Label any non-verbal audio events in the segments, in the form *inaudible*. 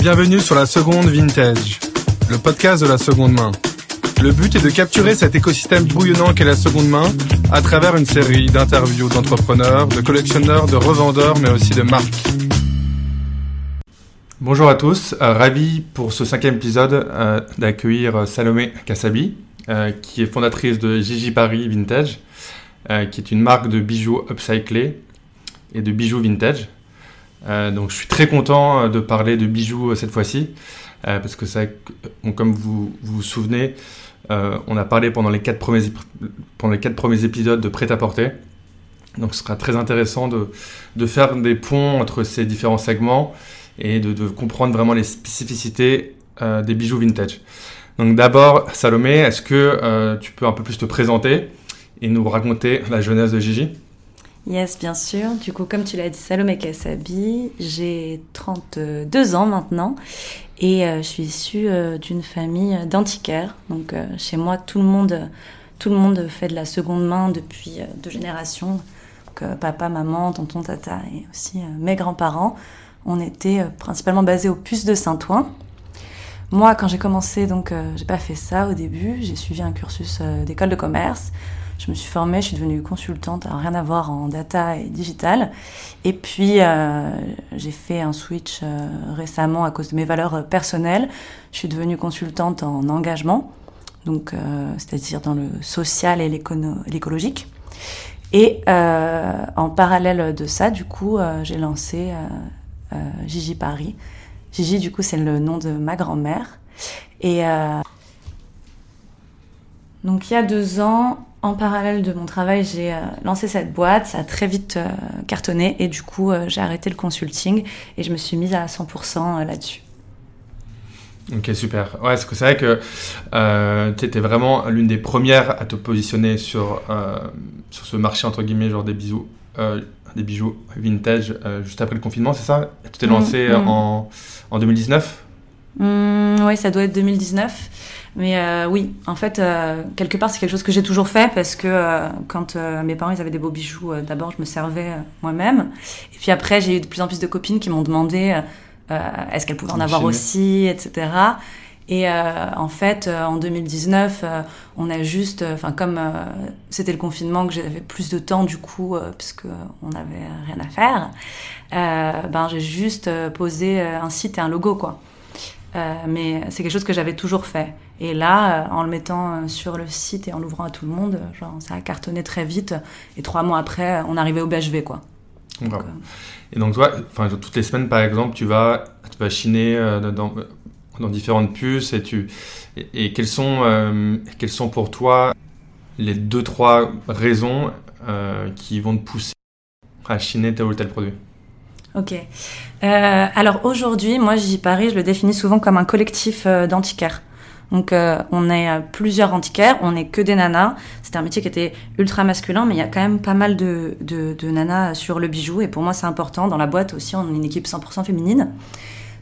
Bienvenue sur la seconde vintage, le podcast de la seconde main. Le but est de capturer cet écosystème bouillonnant qu'est la seconde main à travers une série d'interviews d'entrepreneurs, de collectionneurs, de revendeurs, mais aussi de marques. Bonjour à tous, euh, ravi pour ce cinquième épisode euh, d'accueillir Salomé Kassabi, euh, qui est fondatrice de Gigi Paris Vintage, qui est une marque de bijoux upcyclés et de bijoux vintage. Donc je suis très content de parler de bijoux cette fois-ci, parce que ça, comme vous vous souvenez, euh, on a parlé pendant les quatre premiers, pendant les quatre premiers épisodes de prêt-à-porter. Donc ce sera très intéressant de, faire des ponts entre ces différents segments et de, comprendre vraiment les spécificités euh, des bijoux vintage. Donc d'abord, Salomé, est-ce que euh, tu peux un peu plus te présenter et nous raconter la jeunesse de Gigi? Yes, bien sûr. Du coup, comme tu l'as dit, Salomé Kassabi, j'ai 32 ans maintenant et euh, je suis issue euh, d'une famille d'antiquaires. Donc euh, chez moi, tout le monde, tout le monde fait de la seconde main depuis deux générations. Donc, papa, maman, tonton, tata et aussi mes grands-parents. On était principalement basés au Puce de Saint-Ouen. Moi, quand j'ai commencé, donc, j'ai pas fait ça au début. J'ai suivi un cursus d'école de commerce. Je me suis formée, je suis devenue consultante, rien à voir en data et digital. Et puis, euh, j'ai fait un switch euh, récemment à cause de mes valeurs euh, personnelles. Je suis devenue consultante en engagement, donc c'est-à-dire dans le social et l'écologique. Et en parallèle de ça, du coup, j'ai lancé Gigi Paris. Gigi, du coup, c'est le nom de ma grand-mère. Et donc, il y a deux ans, en parallèle de mon travail, j'ai euh, lancé cette boîte, ça a très vite euh, cartonné et du coup, euh, j'ai arrêté le consulting et je me suis mise à 100% là-dessus. Ok, super. Ouais, c'est vrai que tu étais vraiment l'une des premières à te positionner sur, sur ce marché, entre guillemets, genre des bijoux, des bijoux vintage juste après le confinement, c'est ça? Tu t'es lancé mm, mm. en, en 2019 mm, Oui, ça doit être 2019. Mais euh, oui, en fait, euh, quelque part, c'est quelque chose que j'ai toujours fait parce que euh, quand mes parents ils avaient des beaux bijoux, d'abord, je me servais moi-même. Et puis après, j'ai eu de plus en plus de copines qui m'ont demandé est-ce qu'elles pouvaient en avoir aussi, etc. Et en fait, en 2019, on a juste, enfin comme c'était le confinement, que j'avais plus de temps du coup, puisque on n'avait rien à faire, ben j'ai juste posé un site et un logo quoi. Mais c'est quelque chose que j'avais toujours fait. Et là, euh, en le mettant euh, sur le site et en l'ouvrant à tout le monde, euh, genre, ça a cartonné très vite. Et trois mois après, on arrivait au BHV, quoi. et donc, toi, toutes les semaines, par exemple, tu vas, tu vas chiner dans, dans, différentes puces et, tu, et, quelles, sont, quelles sont pour toi les deux, trois raisons qui vont te pousser à chiner tel ou tel produit? Ok. alors aujourd'hui, moi, j'y parie, je le définis souvent comme un collectif d'antiquaires. Donc euh, on est euh, plusieurs antiquaires, on n'est que des nanas. C'était un métier qui était ultra masculin, mais il y a quand même pas mal de, de, de nanas sur le bijou. Et pour moi, c'est important. Dans la boîte aussi, on est une équipe 100% féminine.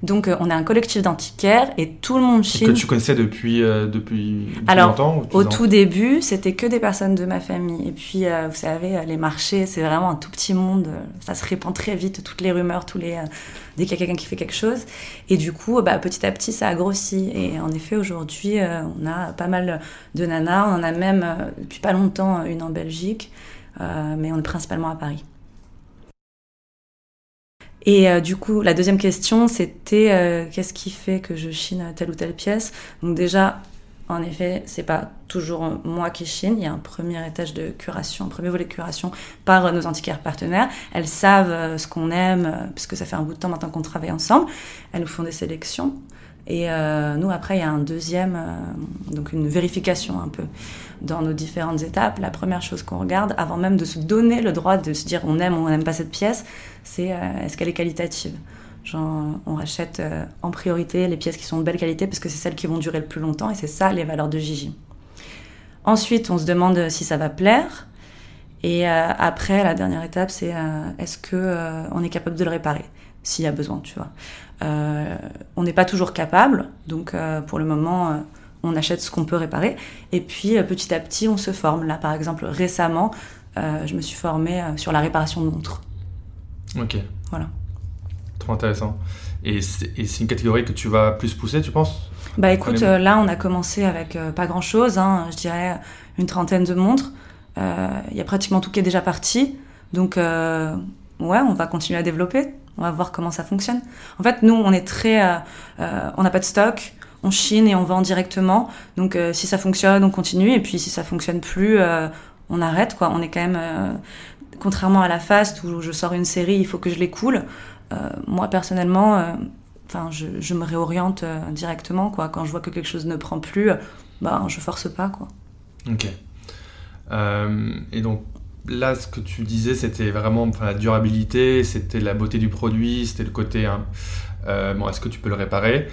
Donc, euh, on est un collectif d'antiquaires et tout le monde chine. Que tu connaissais depuis, euh, depuis, Alors, longtemps Au tout début, c'était que des personnes de ma famille. Et puis, euh, vous savez, les marchés, c'est vraiment un tout petit monde. Ça se répand très vite, toutes les rumeurs, tous les, dès qu'il y a quelqu'un qui fait quelque chose. Et du coup, bah, petit à petit, ça a grossi. Et en effet, aujourd'hui, on a pas mal de nanas. On en a même, depuis pas longtemps, une en Belgique. mais on est principalement à Paris. Et euh, du coup, la deuxième question, c'était euh, qu'est-ce qui fait que je chine telle ou telle pièce? Donc déjà, en effet, c'est pas toujours moi qui chine. Il y a un premier étage de curation, un premier volet de curation par nos antiquaires partenaires. Elles savent euh, ce qu'on aime, puisque ça fait un bout de temps maintenant qu'on travaille ensemble. Elles nous font des sélections. Et euh, nous, après, il y a un deuxième, euh, donc une vérification un peu dans nos différentes étapes. La première chose qu'on regarde, avant même de se donner le droit de se dire on aime ou on n'aime pas cette pièce, c'est euh, est-ce qu'elle est qualitative? Genre, on rachète en priorité les pièces qui sont de belle qualité parce que c'est celles qui vont durer le plus longtemps et c'est ça les valeurs de Gigi. Ensuite, on se demande si ça va plaire. Et après, la dernière étape, c'est est-ce que on est capable de le réparer? S'il y a besoin, tu vois. Euh, on n'est pas toujours capable, donc euh, pour le moment, euh, on achète ce qu'on peut réparer. Et puis petit à petit, on se forme. Là, par exemple, récemment, je me suis formée sur la réparation de montres. Ok. Voilà. Trop intéressant. Et c'est une catégorie que tu vas plus pousser, tu penses? Bah écoute, là on a commencé avec pas grand chose, hein, je dirais une trentaine de montres. Il y a pratiquement tout qui est déjà parti. Donc ouais, on va continuer à développer. On va voir comment ça fonctionne. En fait, nous, on est très, on n'a pas de stock on chine et on vend directement. Donc euh, si ça fonctionne, on continue. Et puis si ça fonctionne plus, euh, on arrête. Quoi. On est quand même, euh, contrairement à la fast où je sors une série, il faut que je l'écoule. moi personnellement, je, me réoriente directement. Quoi. Quand je vois que quelque chose ne prend plus, bah, je force pas. Quoi. Ok. et donc là, ce que tu disais, c'était vraiment la durabilité, c'était la beauté du produit, c'était le côté. Hein, bon, est-ce que tu peux le réparer?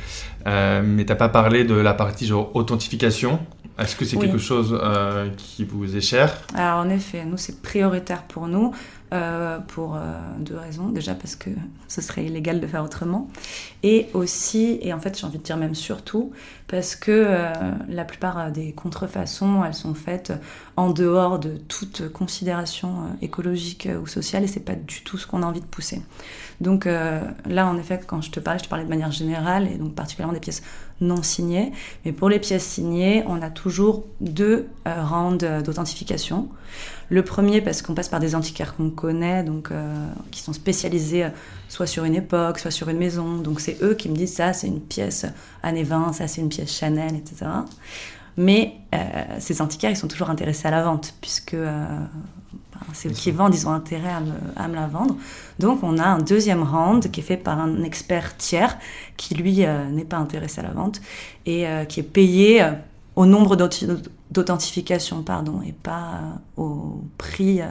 Euh, Mais t'as pas parlé de la partie genre authentification. Est-ce que c'est quelque chose euh, qui vous est cher? Alors en effet, nous c'est prioritaire pour nous. Euh, pour euh, deux raisons. Déjà parce que ce serait illégal de faire autrement. Et aussi, et en fait j'ai envie de dire même surtout, parce que la plupart des contrefaçons, elles sont faites en dehors de toute considération écologique ou sociale et c'est pas du tout ce qu'on a envie de pousser. Donc là, en effet, quand je te parlais, je te parlais de manière générale et donc particulièrement des pièces non signées. Mais pour les pièces signées, on a toujours deux rounds d'authentification. Le premier parce qu'on passe par des antiquaires qu'on connaît, donc euh, qui sont spécialisés euh, soit sur une époque, soit sur une maison. Donc c'est eux qui me disent ça, c'est une pièce années 20, ça c'est une pièce Chanel, etc. Mais euh, ces antiquaires, ils sont toujours intéressés à la vente, puisque c'est eux qui vendent, ils ont intérêt à me, la vendre. Donc on a un deuxième round qui est fait par un expert tiers, qui lui n'est pas intéressé à la vente, et qui est payé au nombre d'authentification, pardon, et pas euh, au prix euh,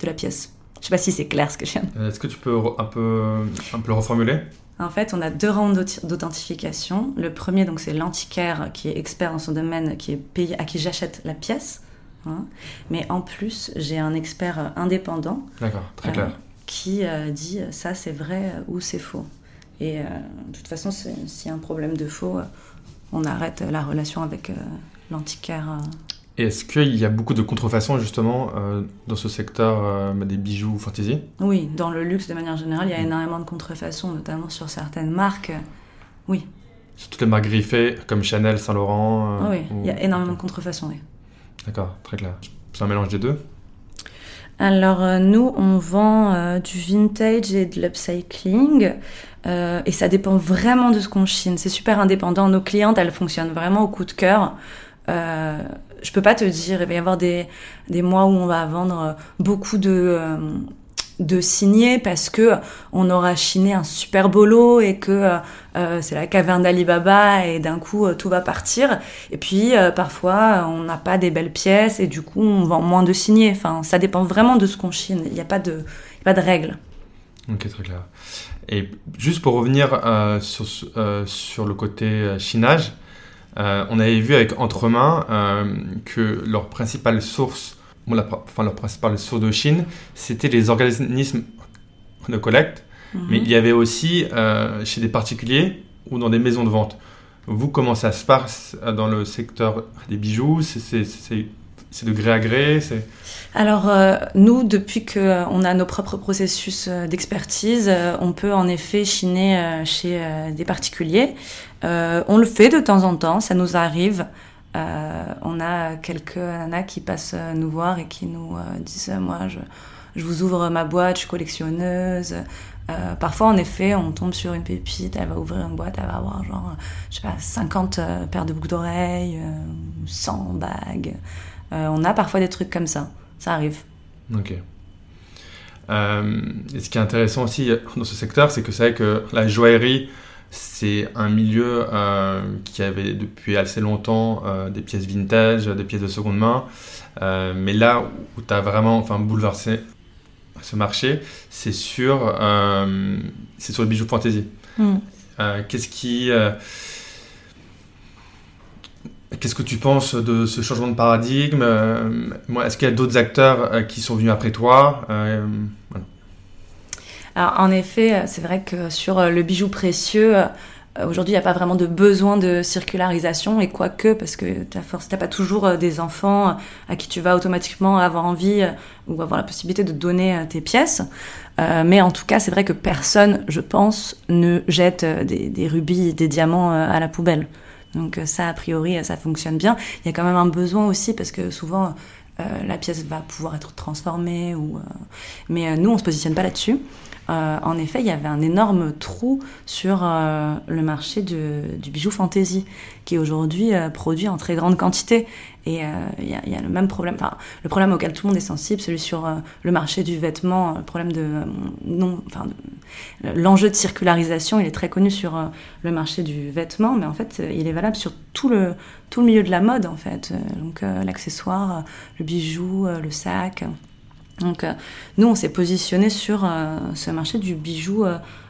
de la pièce. Je sais pas si c'est clair ce que je viens de... Est-ce que tu peux un peu, un peu le reformuler? En fait, on a deux rounds d'authentification. Le premier, donc, c'est l'antiquaire qui est expert dans son domaine, qui est payé, à qui j'achète la pièce. Hein. Mais en plus, j'ai un expert euh, indépendant. Très clair. qui dit ça c'est vrai ou c'est faux. Et de toute façon, s'il y a un problème de faux, on arrête la relation avec euh, l'antiquaire. Euh. Et est-ce qu'il y a beaucoup de contrefaçons justement euh, dans ce secteur des bijoux fantasy Oui, dans le luxe de manière générale, il y a mm. énormément de contrefaçons, notamment sur certaines marques. Oui. Sur toutes les marques griffées, comme Chanel, Saint-Laurent Oui, il y a énormément de contrefaçons, oui. D'accord, très clair. C'est un mélange des deux? Alors nous, on vend du vintage et de l'upcycling. Euh, et ça dépend vraiment de ce qu'on chine. C'est super indépendant. Nos clientes, elles fonctionnent vraiment au coup de cœur. Euh, je peux pas te dire, il va y avoir des, des mois où on va vendre beaucoup de, euh, de signés parce que on aura chiné un super lot et que euh, c'est la caverne d'Alibaba et d'un coup tout va partir. Et puis parfois on n'a pas des belles pièces et du coup on vend moins de signés. Enfin, ça dépend vraiment de ce qu'on chine. Il n'y a pas de, pas de règles. Ok, très clair. Et juste pour revenir euh, sur, euh, sur le côté euh, chinage, on avait vu avec Entremain que leur principale source, enfin leur principale source de Chine, c'était les organismes de collecte, mhm. mais il y avait aussi chez des particuliers ou dans des maisons de vente. Vous, comment ça se passe dans le secteur des bijoux? C'est c'est de gré à gré Alors, euh, nous, depuis qu'on euh, a nos propres processus euh, d'expertise, on peut en effet chiner chez des particuliers. on le fait de temps en temps, ça nous arrive. On a quelques nanas qui passent nous voir et qui nous disent Moi, je, je, vous ouvre ma boîte, je suis collectionneuse. parfois, en effet, on tombe sur une pépite, elle va ouvrir une boîte, elle va avoir genre, je sais pas, 50 paires de boucles d'oreilles, 100 bagues. Euh, on a parfois des trucs comme ça. Ça arrive. Ok. Euh, et ce qui est intéressant aussi dans ce secteur, c'est que c'est vrai que la joaillerie, c'est un milieu euh, qui avait depuis assez longtemps des pièces vintage, des pièces de seconde main. mais là où tu as vraiment enfin, bouleversé ce marché, c'est sur, c'est sur le bijou fantasy. Hmm. Qu'est-ce qui Qu'est-ce que tu penses de ce changement de paradigme? Euh, Est-ce qu'il y a d'autres acteurs euh, qui sont venus après toi? Euh, Alors, en effet, c'est vrai que sur le bijou précieux, Aujourd'hui, il n'y a pas vraiment de besoin de circularisation, et quoique, parce que tu n'as pas toujours des enfants à qui tu vas automatiquement avoir envie ou avoir la possibilité de donner tes pièces. mais en tout cas, c'est vrai que personne, je pense, ne jette des, rubis, des diamants à la poubelle. Donc ça, a priori, ça fonctionne bien. Il y a quand même un besoin aussi, parce que souvent, euh, la pièce va pouvoir être transformée. Euh, mais euh, nous, on se positionne pas là-dessus. En effet, il y avait un énorme trou sur le marché du bijou fantasy, qui aujourd'hui produit en très grande quantité. Et il y, y, a le même problème, enfin, le problème auquel tout le monde est sensible, celui sur le marché du vêtement, le problème de non, enfin, l'enjeu de circularisation, il est très connu sur le marché du vêtement, mais en fait, il est valable sur tout le tout le milieu de la mode en fait. Donc l'accessoire, le bijou, le sac. Donc nous, on s'est positionné sur ce marché du bijou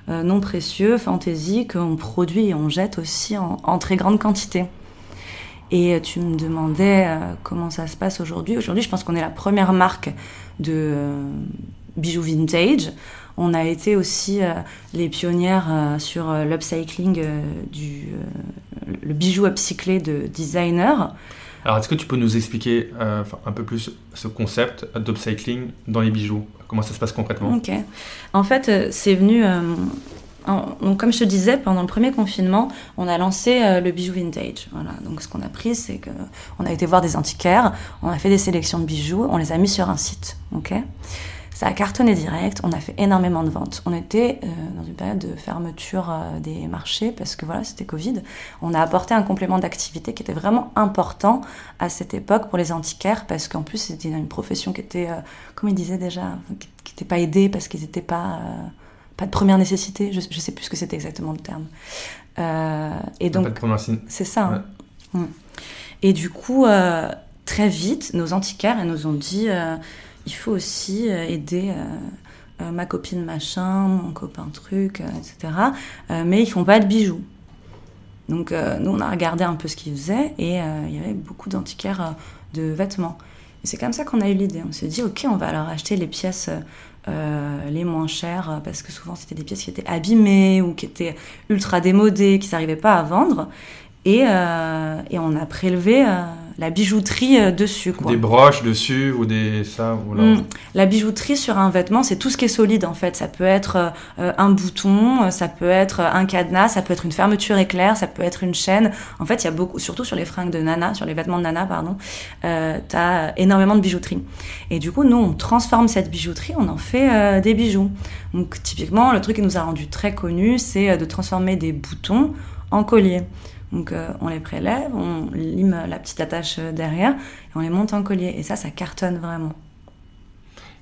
non précieux, fantaisie, qu'on produit et on jette aussi en, en très grande quantité. Et tu me demandais euh, comment ça se passe aujourd'hui. Aujourd'hui, je pense qu'on est la première marque de euh, bijoux vintage. On a été aussi euh, les pionnières sur l'upcycling du le bijou upcyclé de designer. Alors, est-ce que tu peux nous expliquer un peu plus ce concept d'upcycling dans les bijoux? Comment ça se passe concrètement? Ok. En fait, c'est venu donc, comme je te disais, pendant le premier confinement, on a lancé euh, le bijou vintage. Voilà. Donc, ce qu'on a pris, c'est que on a été voir des antiquaires, on a fait des sélections de bijoux, on les a mis sur un site. Ok ça a cartonné direct, on a fait énormément de ventes. On était euh, dans une période de fermeture euh, des marchés parce que voilà, c'était Covid. On a apporté un complément d'activité qui était vraiment important à cette époque pour les antiquaires parce qu'en plus c'était une profession qui était, comme il disait déjà, qui n'était pas aidée parce qu'ils n'étaient pas pas de première nécessité, je, ne sais plus ce que c'était exactement le terme. Euh, et donc, c'est ça. Hein. Mm. Et du coup, euh, très vite, nos antiquaires nous ont dit, euh, il faut aussi aider ma copine machin, mon copain truc, etc. mais ils font pas de bijoux. Donc nous, on a regardé un peu ce qu'ils faisaient et il y avait beaucoup d'antiquaires de vêtements. Et c'est comme ça qu'on a eu l'idée. On s'est dit, ok, on va leur acheter les pièces euh, les moins chères, parce que souvent c'était des pièces qui étaient abîmées ou qui étaient ultra démodées, qui n'arrivaient pas à vendre. Et, euh, et on a prélevé euh, la bijouterie euh, dessus. Quoi. Des broches dessus ou des ça ou mm. La bijouterie sur un vêtement, c'est tout ce qui est solide en fait. Ça peut être euh, un bouton, ça peut être un cadenas, ça peut être une fermeture éclair, ça peut être une chaîne. En fait, il y a beaucoup, surtout sur les fringues de nana, sur les vêtements de nana, pardon, euh, t'as énormément de bijouterie. Et du coup, nous, on transforme cette bijouterie, on en fait euh, des bijoux. Donc typiquement, le truc qui nous a rendu très connus, c'est de transformer des boutons en colliers. Donc euh, on les prélève, on lime la petite attache derrière et on les monte en collier. Et ça, ça cartonne vraiment.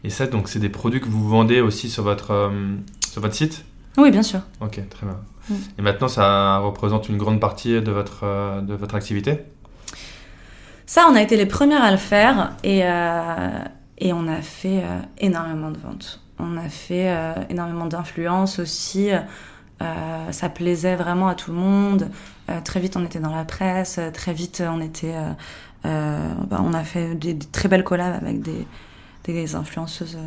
Et ça, donc, c'est des produits que vous vendez aussi sur votre, euh, sur votre site? Oui, bien sûr. Ok, très bien. Mm. Et maintenant, ça représente une grande partie de votre, euh, de votre activité? Ça, on a été les premières à le faire et, et on a fait énormément de ventes. On a fait énormément d'influence aussi. Euh, ça plaisait vraiment à tout le monde. Euh, très vite, on était dans la presse. Très vite, on était, euh, bah, on a fait des, très belles collabs avec des, des influenceuses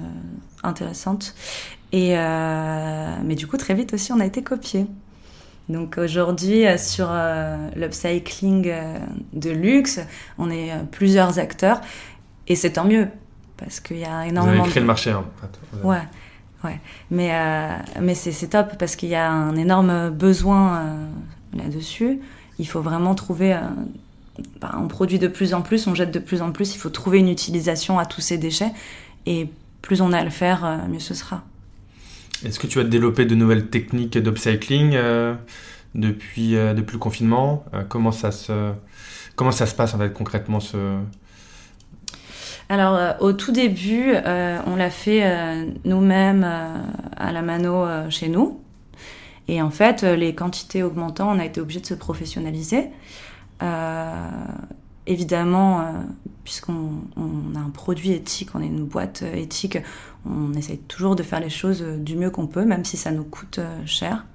intéressantes. Et mais du coup, très vite aussi, on a été copiés. Donc aujourd'hui, sur l'upcycling de luxe, on est plusieurs acteurs et c'est tant mieux parce qu'il y a énormément. Vous avez créé le marché, en fait. Ouais. Ouais, mais, euh, mais c'est top parce qu'il y a un énorme besoin euh, là-dessus. Il faut vraiment trouver. Euh, bah, on produit de plus en plus, on jette de plus en plus. Il faut trouver une utilisation à tous ces déchets. Et plus on a à le faire, mieux ce sera. Est-ce que tu as développé de nouvelles techniques d'upcycling depuis, depuis le confinement? Comment, ça se, comment ça se passe en fait, concrètement ce, alors, euh, au tout début, euh, on l'a fait euh, nous-mêmes à la mano chez nous. Et en fait, les quantités augmentant, on a été obligé de se professionnaliser. évidemment, puisqu'on a un produit éthique, on est une boîte éthique, on essaye toujours de faire les choses du mieux qu'on peut, même si ça nous coûte cher.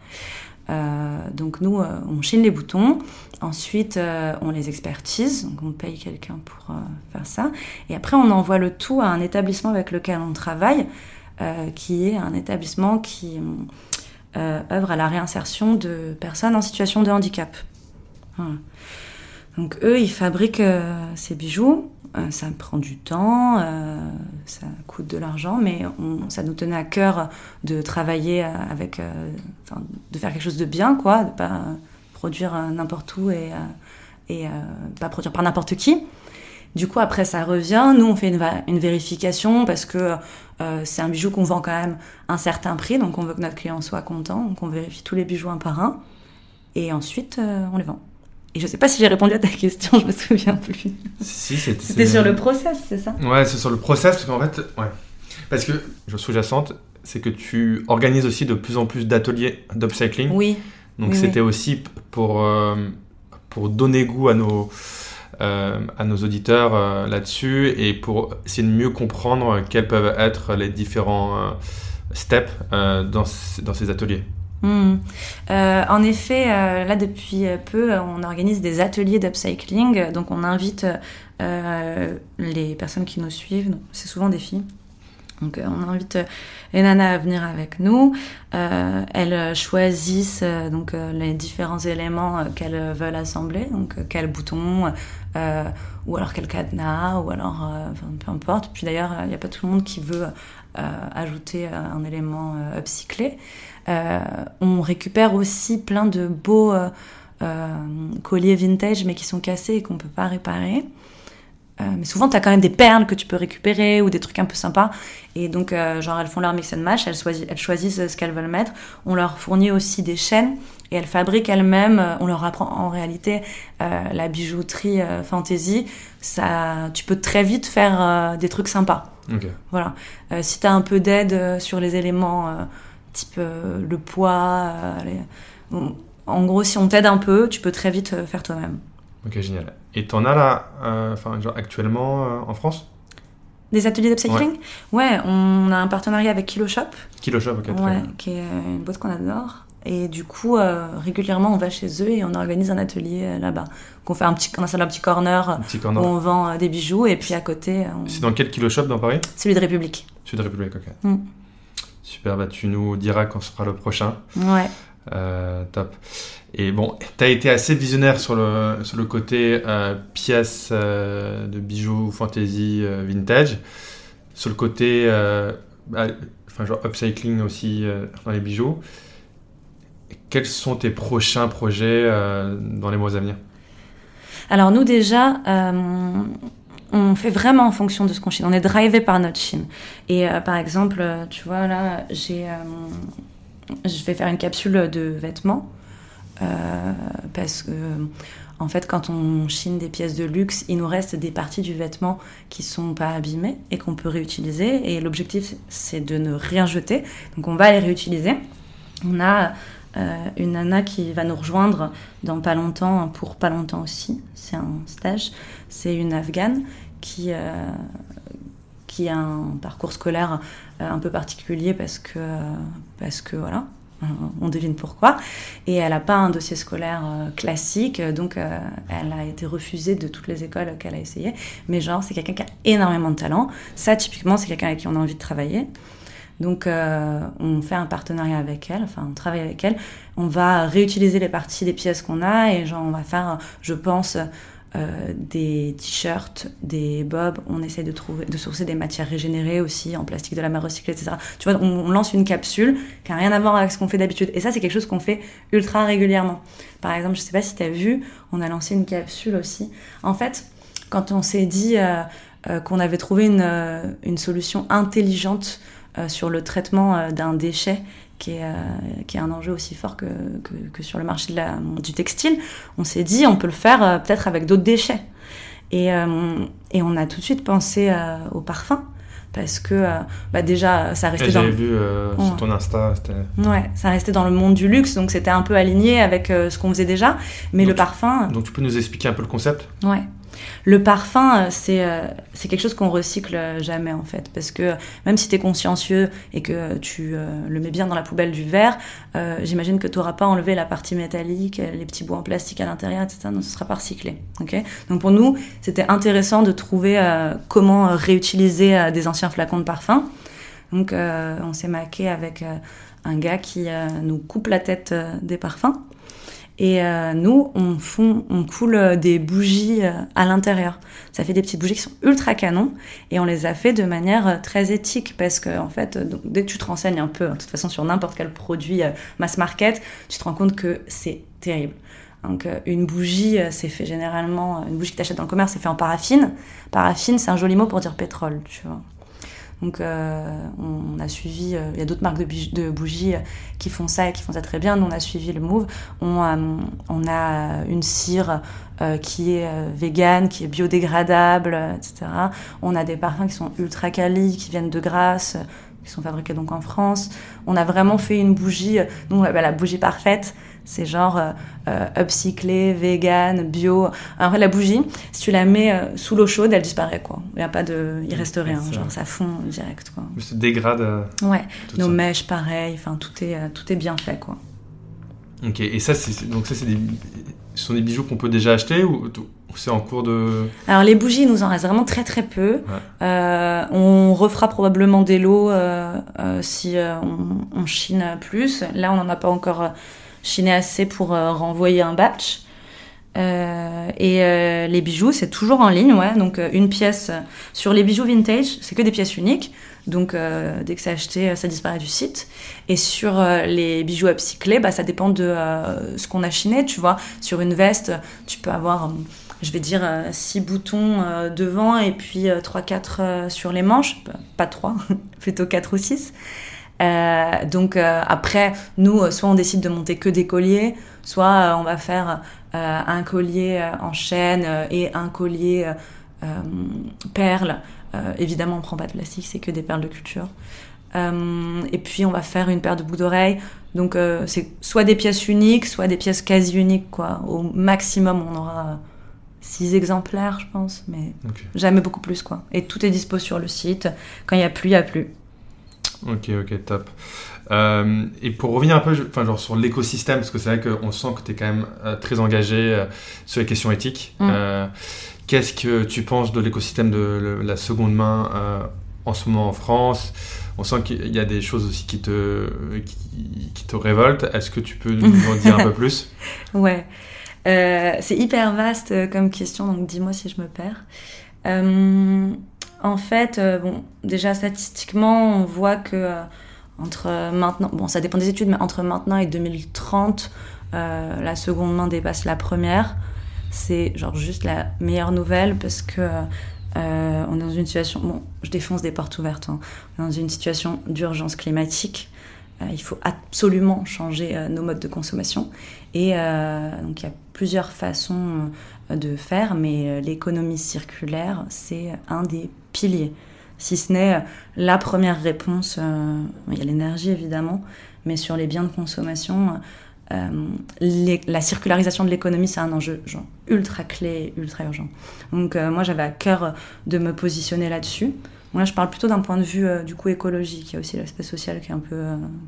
Euh, donc nous, euh, on chine les boutons, ensuite euh, on les expertise, donc on paye quelqu'un pour faire ça, et après on envoie le tout à un établissement avec lequel on travaille, qui est un établissement qui œuvrent à la réinsertion de personnes en situation de handicap. Donc eux, ils fabriquent ces bijoux. ça prend du temps, ça coûte de l'argent, mais ça nous tenait à cœur de travailler avec, de faire quelque chose de bien, quoi, de pas produire n'importe où et, et pas produire par n'importe qui. Du coup, après, ça revient. Nous, on fait une, vérification parce que euh, c'est un bijou qu'on vend quand même un certain prix. Donc, on veut que notre client soit content. Donc, on vérifie tous les bijoux un par un. Et ensuite, euh, on les vend. Et je sais pas si j'ai répondu à ta question, je me souviens plus. Si, c'était sur le process, c'est ça? Ouais, c'est sur le process, parce qu'en fait, ouais. Parce que, je sous-jacente, c'est que tu organises aussi de plus en plus d'ateliers d'upcycling. Oui. Donc, c'était aussi pour, euh, pour donner goût à nos euh, à nos auditeurs euh, là-dessus et pour essayer de mieux comprendre quels peuvent être les différents steps dans, dans ces ateliers. Hmm. en effet, là depuis peu, on organise des ateliers d'upcycling. Donc on invite les personnes qui nous suivent, c'est souvent des filles, donc on invite les nanas à venir avec nous. Euh, elles choisissent donc les différents éléments qu'elles veulent assembler, donc quel bouton, euh, ou alors quel cadenas, ou alors euh, peu importe. Puis d'ailleurs, il n'y a pas tout le monde qui veut euh, ajouter un élément upcyclé. On récupère aussi plein de beaux colliers vintage, mais qui sont cassés et qu'on ne peut pas réparer. mais souvent, tu as quand même des perles que tu peux récupérer ou des trucs un peu sympas. Et donc, genre, elles font leur mix and match, elles, elles choisissent ce qu'elles veulent mettre. On leur fournit aussi des chaînes et elles fabriquent elles-mêmes. Euh, on leur apprend en réalité euh, la bijouterie euh, fantasy. Ça, tu peux très vite faire des trucs sympas. Voilà. si tu as un peu d'aide sur les éléments type le poids, en gros, si on t'aide un peu, tu peux très vite faire toi-même. Ok, génial. Et tu en as là, enfin, genre actuellement en France? Des ateliers d'upcycling? Ouais. ouais. on a un partenariat avec Kilo Shop. Kilo Shop, ok. Ouais, qui est une boîte qu'on adore. Et du coup, euh, régulièrement, on va chez eux et on organise un atelier euh, là-bas. On fait un petit, on installe un petit corner, où on vend euh, des bijoux et puis à côté. C'est dans quel kilo shop dans Paris? Celui de République. Celui de République, ok. Mm. Super, bah tu nous diras quand sera le prochain. Ouais. top. Et bon, tu as été assez visionnaire sur le, sur le côté pièces de bijoux fantasy vintage. Sur le côté, bah, enfin genre upcycling aussi dans les bijoux quels sont tes prochains projets euh, dans les mois à venir? Alors nous déjà, euh, on fait vraiment en fonction de ce qu'on chine. On est drivé par notre chine. Et euh, par exemple, tu vois là, j'ai, je vais faire une capsule de vêtements parce que en fait, quand on chine des pièces de luxe, il nous reste des parties du vêtement qui sont pas abîmées et qu'on peut réutiliser. Et l'objectif, c'est de ne rien jeter. Donc, on va les réutiliser. On a euh, une nana qui va nous rejoindre dans pas longtemps, pour pas longtemps aussi, c'est un stage. C'est une afghane qui, euh, qui a un parcours scolaire euh, un peu particulier parce que, parce que voilà, on devine pourquoi. Et elle n'a pas un dossier scolaire classique, donc elle a été refusée de toutes les écoles qu'elle a essayé. Mais genre, c'est quelqu'un qui a énormément de talent. Ça, typiquement, c'est quelqu'un avec qui on a envie de travailler. Donc, euh, on fait un partenariat avec elle, enfin, on travaille avec elle. On va réutiliser les parties des pièces qu'on a et genre, on va faire, je pense, euh, des t-shirts, des bobs. On essaie de trouver, de sourcer des matières régénérées aussi, en plastique de la mer recyclée, etc. Tu vois, on, lance une capsule qui n'a rien à voir avec ce qu'on fait d'habitude. Et ça, c'est quelque chose qu'on fait ultra régulièrement. Par exemple, je sais pas si tu as vu, on a lancé une capsule aussi. En fait, quand on s'est dit euh, qu'on avait trouvé une, une solution intelligente euh, sur le traitement euh, d'un déchet qui est, euh, qui est, un enjeu aussi fort que, que, sur le marché de la, du textile, on s'est dit on peut le faire peut-être avec d'autres déchets. Et, et, on a tout de suite pensé au parfum parce que bah déjà ça restait dans vu sur ton Insta ouais ça restait dans le monde du luxe donc c'était un peu aligné avec ce qu'on faisait déjà. Mais le parfum donc tu peux nous expliquer un peu le concept? Ouais le parfum, euh, euh, c'est quelque chose qu'on recycle jamais en fait, parce que même si tu es consciencieux et que tu euh, le mets bien dans la poubelle du verre, j'imagine que tu n'auras pas enlevé la partie métallique, les petits bouts en plastique à l'intérieur, etc. Donc ce sera pas recyclé. Donc pour nous, c'était intéressant de trouver comment réutiliser des anciens flacons de parfum. Donc on s'est maqué avec un gars qui nous coupe la tête des parfums. Et nous, on, fond, on coule des bougies à l'intérieur. Ça fait des petites bougies qui sont ultra canons et on les a fait de manière très éthique parce que en fait, dès que tu te renseignes un peu, hein, de toute façon sur n'importe quel produit mass market, tu te rends compte que c'est terrible. Donc euh, une bougie, euh, c'est fait généralement, euh, une bougie que tu achètes dans le commerce, c'est fait en paraffine. Paraffine, c'est un joli mot pour dire pétrole, tu vois. Donc on a suivi, il y a d'autres marques de, bougies qui font ça et qui font ça très bien. Nous, on a suivi le move. On, on a une cire qui est végane, qui est biodégradable, etc. On a des parfums qui sont ultra quali, qui viennent de Grasse, qui sont fabriqués donc en France. On a vraiment fait une bougie, nous on appelle la bougie parfaite. C'est genre euh, euh, upcyclé, vegan, bio. Alors la bougie, si tu la mets euh, sous l'eau chaude, elle disparaît quoi. Il y a pas de, il reste rien. Genre ça fond direct quoi. Mais se dégrade. ouais. Nos mèches pareil. Enfin tout est tout est bien fait quoi. Ok. Et ça c'est donc ça c'est des ce sont des bijoux qu'on peut déjà acheter ou c'est en cours de... Alors les bougies, il nous en reste vraiment très très peu. Euh, on refera probablement des lots euh, euh, si on, on, chine plus. Là, on n'en a pas encore chiner assez pour euh, renvoyer un batch. Euh, et euh, les bijoux, c'est toujours en ligne, ouais. Donc une pièce sur les bijoux vintage, c'est que des pièces uniques. Donc dès que c'est acheté, ça disparaît du site. Et sur les bijoux upcyclés, bah, ça dépend de ce qu'on a chiné, tu vois. Sur une veste, tu peux avoir, je vais dire, 6 boutons devant et puis 3-4 sur les manches. Pas 3, *laughs* plutôt 4 ou 6. Euh, donc euh, après, nous, euh, soit on décide de monter que des colliers, soit on va faire un collier en chaîne et un collier perles. évidemment, on prend pas de plastique, c'est que des perles de culture. et puis on va faire une paire de boucles d'oreilles. Donc c'est soit des pièces uniques, soit des pièces quasi uniques. Quoi. Au maximum, on aura six exemplaires, je pense, mais jamais beaucoup plus. quoi. Et tout est dispo sur le site. Quand il n'y a plus, il n'y a plus. Ok, ok, top. Euh, et pour revenir un peu enfin, genre sur l'écosystème, parce que c'est vrai qu'on sent que tu es quand même euh, très engagé euh, sur les questions éthiques. Mm. Qu'est-ce que tu penses de l'écosystème de la seconde main en ce moment en France? On sent qu'il y a des choses aussi qui te, qui, te révoltent. Est-ce que tu peux nous en dire un peu *laughs* plus? Ouais. c'est hyper vaste comme question, donc dis-moi si je me perds. En fait, euh, bon, déjà statistiquement, on voit que euh, entre maintenant, bon, ça dépend des études, mais entre maintenant et 2030, euh, la seconde main dépasse la première. C'est genre juste la meilleure nouvelle parce que on est dans une situation, bon, je défonce des portes ouvertes, hein. on est dans une situation d'urgence climatique. il faut absolument changer nos modes de consommation. Et donc il y a plusieurs façons de faire, mais l'économie circulaire, c'est un des piliers. Si ce n'est euh, la première réponse, euh, il y a l'énergie évidemment, mais sur les biens de consommation, euh, la circularisation de l'économie, c'est un enjeu ultra clé, ultra urgent. Donc moi, j'avais à cœur de me positionner là-dessus. Moi, je parle plutôt d'un point de vue du coup écologique. Il y a aussi l'aspect social qui est un peu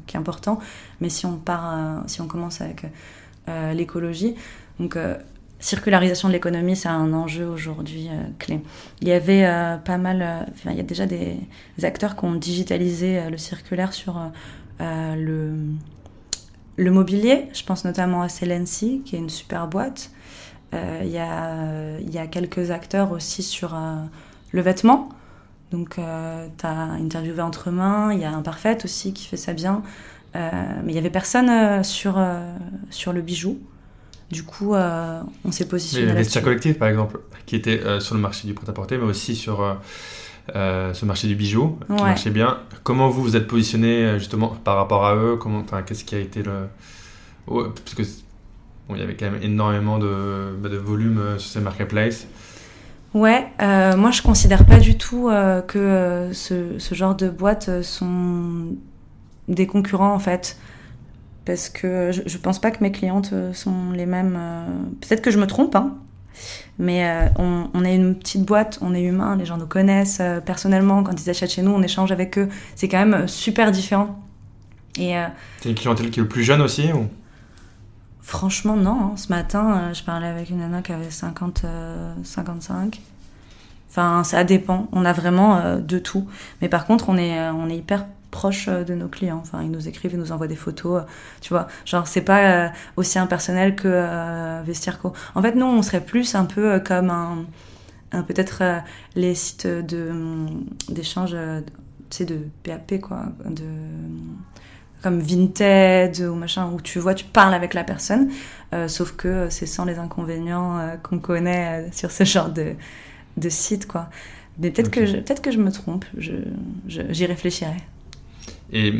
qui est important. Mais si on part, si on commence avec l'écologie, donc circularisation de l'économie, c'est un enjeu aujourd'hui euh, clé. Il y avait euh, pas mal, euh, il y a déjà des, acteurs qui ont digitalisé le circulaire sur le, le mobilier. Je pense notamment à Celency, qui est une super boîte. Il y, a, il y a quelques acteurs aussi sur le vêtement. Donc, tu as interviewé entre mains. Il y a Imparfait aussi qui fait ça bien. mais il y avait personne sur, sur le bijou. Du coup, euh, on s'est positionné. Il y a Vestiaire Collectif, par exemple, qui était euh, sur le marché du prêt-à-porter, mais aussi sur euh, ce marché du bijou, qui marchait bien. Comment vous vous êtes positionné justement par rapport à eux? Comment, Qu'est-ce qui a été le. parce que bon, il y avait quand même énormément de, bah, de volume sur ces marketplaces. Ouais, moi je considère pas du tout que ce, ce, genre de boîtes sont des concurrents en fait parce que je, ne pense pas que mes clientes euh, sont les mêmes. Euh, peut-être que je me trompe, hein, mais euh, on, est une petite boîte, on est humain, les gens nous connaissent personnellement. Quand ils achètent chez nous, on échange avec eux. C'est quand même super différent. Et c'est une clientèle qui est le plus jeune aussi ou? Franchement, non. Hein. Ce matin, je parlais avec une nana qui avait 50, 55. Enfin, ça dépend. On a vraiment de tout. Mais par contre, on est, on est hyper proches de nos clients. Enfin, ils nous écrivent, ils nous envoient des photos, tu vois. Genre, c'est pas aussi impersonnel que Vestiarco. En fait, nous, on serait plus un peu comme un, peut-être les sites de d'échange, tu sais, de PAP, quoi, de comme Vinted ou machin, où tu vois, tu parles avec la personne, euh, sauf que c'est sans les inconvénients euh, qu'on connaît euh, sur ce genre de, de site, quoi. Mais peut-être que, je, peut que je me trompe, j'y je, réfléchirai. Et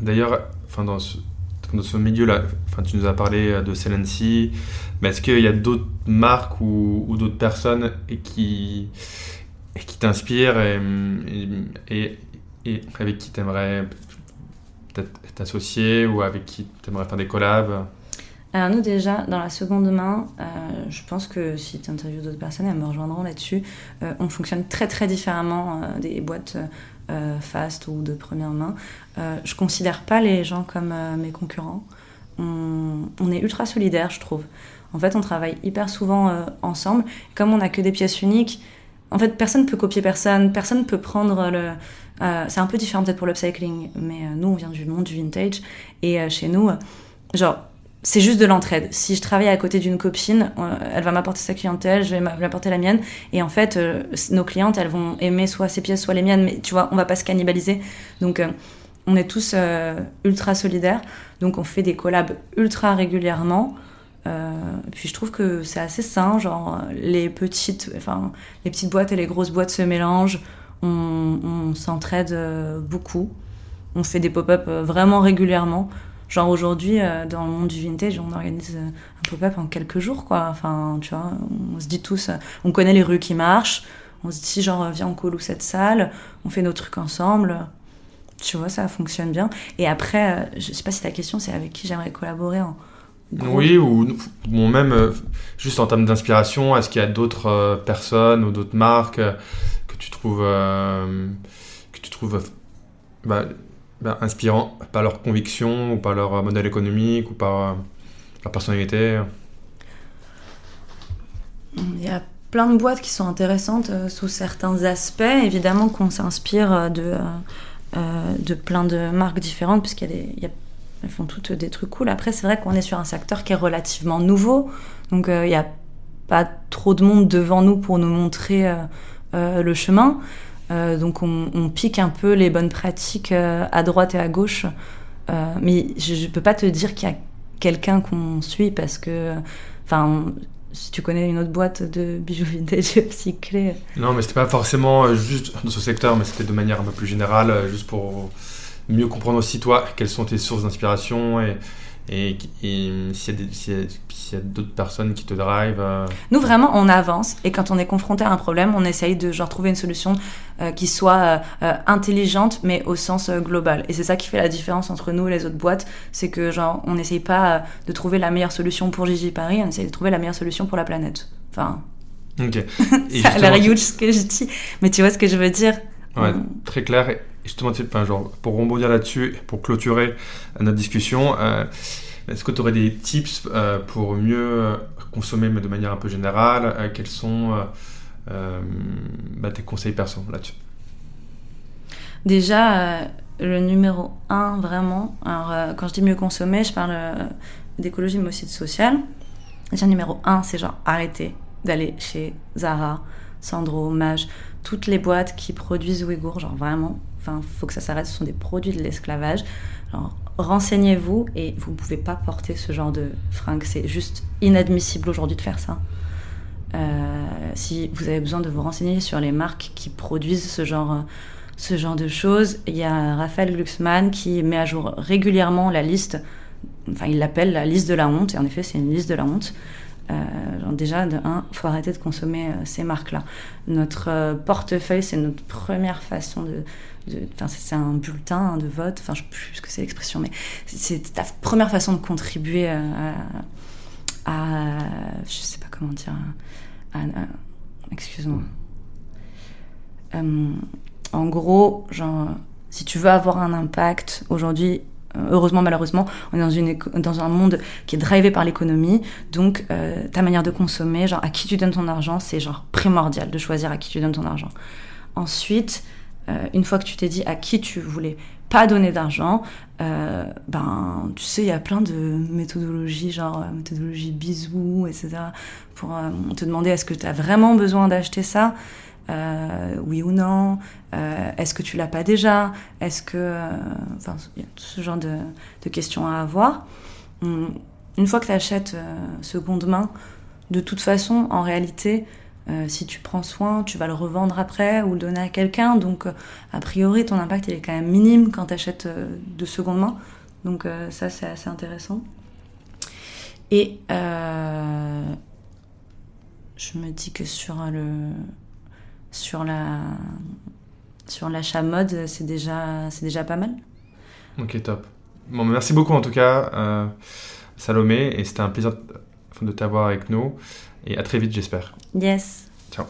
d'ailleurs, dans ce, milieu-là, tu nous as parlé de Celency, mais est-ce qu'il y a d'autres marques ou, d'autres personnes qui, qui t'inspirent et, et, avec qui tu aimerais t'associer ou avec qui tu aimerais faire des collabs? Alors nous déjà, dans la seconde main, euh, je pense que si tu interviews d'autres personnes, elles me rejoindront là-dessus. Euh, on fonctionne très très différemment euh, des boîtes fast ou de première main. je considère pas les gens comme mes concurrents. On, est ultra solidaires, je trouve. En fait, on travaille hyper souvent ensemble. Comme on n'a que des pièces uniques, en fait, personne peut copier personne, personne peut prendre le, euh, c'est un peu différent peut-être pour l'upcycling, mais euh, nous, on vient du monde du vintage. Et euh, chez nous, genre, c'est juste de l'entraide. Si je travaille à côté d'une copine, elle va m'apporter sa clientèle, je vais m'apporter la mienne. Et en fait, nos clientes, elles vont aimer soit ses pièces, soit les miennes. Mais tu vois, on va pas se cannibaliser. Donc, on est tous ultra solidaires. Donc, on fait des collabs ultra régulièrement. puis je trouve que c'est assez sain, genre les petites, enfin les petites boîtes et les grosses boîtes se mélangent on, s'entraide euh, beaucoup. On fait des pop-up euh, vraiment régulièrement. Genre aujourd'hui, euh, dans le monde du vintage, on organise un pop-up en quelques jours, quoi. Enfin, tu vois, on se dit tous, on connaît les rues qui marchent. On se dit, genre, viens, on colle cette salle, on fait nos trucs ensemble. Tu vois, ça fonctionne bien. Et après, je sais pas si ta question, c'est avec qui j'aimerais collaborer Oui, ou, même juste en termes d'inspiration, est-ce qu'il y a d'autres personnes ou d'autres marques que tu trouves, euh, que tu trouves bah, bah, inspirant par leur conviction ou par leur modèle économique ou par euh, leur personnalité Il y a plein de boîtes qui sont intéressantes euh, sous certains aspects. Évidemment qu'on s'inspire de, de plein de marques différentes, puisqu'il y a des... Il y a elles font toutes des trucs cool. Après, c'est vrai qu'on est sur un secteur qui est relativement nouveau. Donc, il n'y a pas trop de monde devant nous pour nous montrer euh, le chemin. Euh, donc on, pique un peu les bonnes pratiques euh, à droite et à gauche. mais je ne peux pas te dire qu'il y a quelqu'un qu'on suit parce que, enfin, si tu connais une autre boîte de bijoux vintage *laughs* recyclés. Non, mais c'était pas forcément juste dans ce secteur, mais c'était de manière un peu plus générale, juste pour mieux comprendre aussi toi quelles sont tes sources d'inspiration et, et, s'il y a, d'autres personnes qui te drivent. Euh, Nous, vraiment, on avance et quand on est confronté à un problème, on essaye de genre, trouver une solution euh, qui soit euh, intelligente, mais au sens global. Et c'est ça qui fait la différence entre nous et les autres boîtes. C'est que, genre, on n'essaye pas de trouver la meilleure solution pour Gigi Paris, on essaye de trouver la meilleure solution pour la planète. Enfin. Ok. *laughs* ça a l'air huge ce que je dis, mais tu vois ce que je veux dire? Ouais, très clair. Justement, enfin, genre, pour rebondir là-dessus, pour clôturer notre discussion, euh, est-ce que tu aurais des tips euh, pour mieux euh, consommer, mais de manière un peu générale Quels sont bah, tes conseils perso là-dessus? Déjà, le numéro un, vraiment, alors quand je dis mieux consommer, je parle d'écologie, mais aussi de social. Déjà, numéro un, c'est genre arrêter d'aller chez Zara, Sandro, Mage, toutes les boîtes qui produisent Ouïghours, genre vraiment, enfin, faut que ça s'arrête, ce sont des produits de l'esclavage. renseignez-vous et vous ne pouvez pas porter ce genre de fringues, c'est juste inadmissible aujourd'hui de faire ça. Euh, si vous avez besoin de vous renseigner sur les marques qui produisent ce genre, ce genre de choses, il y a Raphaël Glucksmann qui met à jour régulièrement la liste, enfin il l'appelle la liste de la honte, et en effet c'est une liste de la honte. Euh, déjà, de un, faut arrêter de consommer euh, ces marques-là. Notre euh, portefeuille, c'est notre première façon de. Enfin, c'est un bulletin de vote. Enfin, je sais plus ce que c'est l'expression, mais c'est ta première façon de contribuer à, à, je sais pas comment dire. Excuse-moi. en gros, genre, si tu veux avoir un impact aujourd'hui, heureusement, malheureusement, on est dans, un monde qui est drivé par l'économie. Donc, euh, ta manière de consommer, genre à qui tu donnes ton argent, c'est genre primordial de choisir à qui tu donnes ton argent. Ensuite, euh, une fois que tu t'es dit à qui tu voulais pas donner d'argent, euh, ben, tu sais, il y a plein de méthodologies, genre euh, méthodologie bisous, etc., pour euh, te demander est-ce que tu as vraiment besoin d'acheter ça oui ou non Est-ce que tu l'as pas déjà? Est-ce que... Enfin, y a tout ce genre de, questions à avoir. Hum, une fois que tu achètes seconde main, de toute façon, en réalité, euh, si tu prends soin, tu vas le revendre après ou le donner à quelqu'un. Donc, euh, a priori, ton impact est quand même minime quand tu achètes euh, de seconde main. Donc, ça, c'est assez intéressant. Et je me dis que sur le sur la sur l'achat mode, c'est déjà c'est déjà pas mal. Ok, top. Bon, merci beaucoup en tout cas, Salomé, et c'était un plaisir de t'avoir avec nous. Et à très vite, j'espère. Yes. Ciao.